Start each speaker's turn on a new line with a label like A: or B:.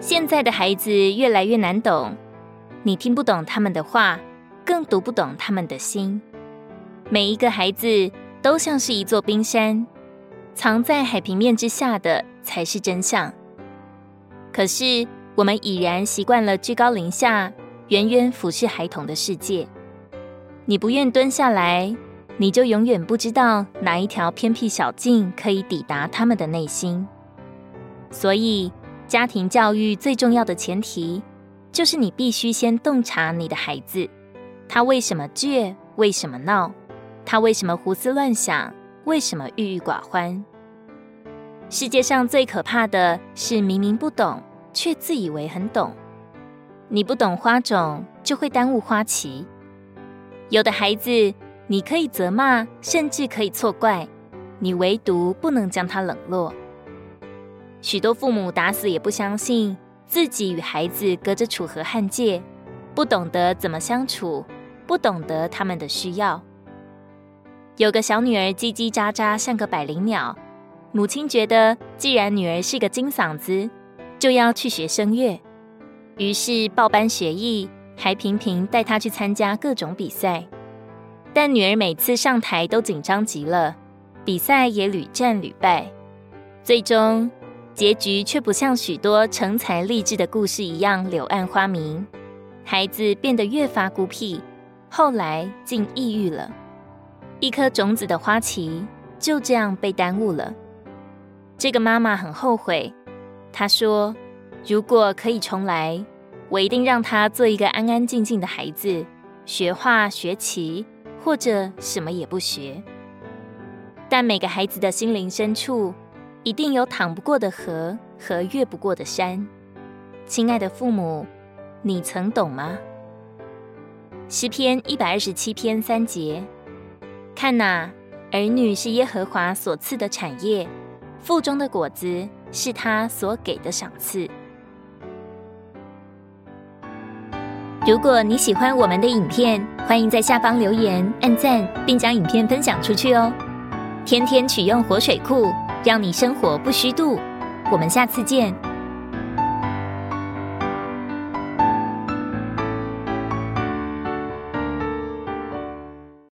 A: 现在的孩子越来越难懂，你听不懂他们的话，更读不懂他们的心。每一个孩子都像是一座冰山，藏在海平面之下的才是真相。可是我们已然习惯了居高临下、远远俯视孩童的世界。你不愿蹲下来，你就永远不知道哪一条偏僻小径可以抵达他们的内心。所以，家庭教育最重要的前提，就是你必须先洞察你的孩子，他为什么倔，为什么闹，他为什么胡思乱想，为什么郁郁寡欢。世界上最可怕的是明明不懂，却自以为很懂。你不懂花种，就会耽误花期。有的孩子，你可以责骂，甚至可以错怪，你唯独不能将他冷落。许多父母打死也不相信自己与孩子隔着楚河汉界，不懂得怎么相处，不懂得他们的需要。有个小女儿叽叽喳喳像个百灵鸟，母亲觉得既然女儿是个金嗓子，就要去学声乐，于是报班学艺，还频频带她去参加各种比赛。但女儿每次上台都紧张极了，比赛也屡战屡败，最终。结局却不像许多成才励志的故事一样柳暗花明，孩子变得越发孤僻，后来竟抑郁了。一颗种子的花期就这样被耽误了。这个妈妈很后悔，她说：“如果可以重来，我一定让他做一个安安静静的孩子，学画、学棋，或者什么也不学。”但每个孩子的心灵深处，一定有淌不过的河和越不过的山，亲爱的父母，你曾懂吗？诗篇一百二十七篇三节，看哪，儿女是耶和华所赐的产业，腹中的果子是他所给的赏赐。如果你喜欢我们的影片，欢迎在下方留言、按赞，并将影片分享出去哦。天天取用活水库。让你生活不虚度，我们下次见。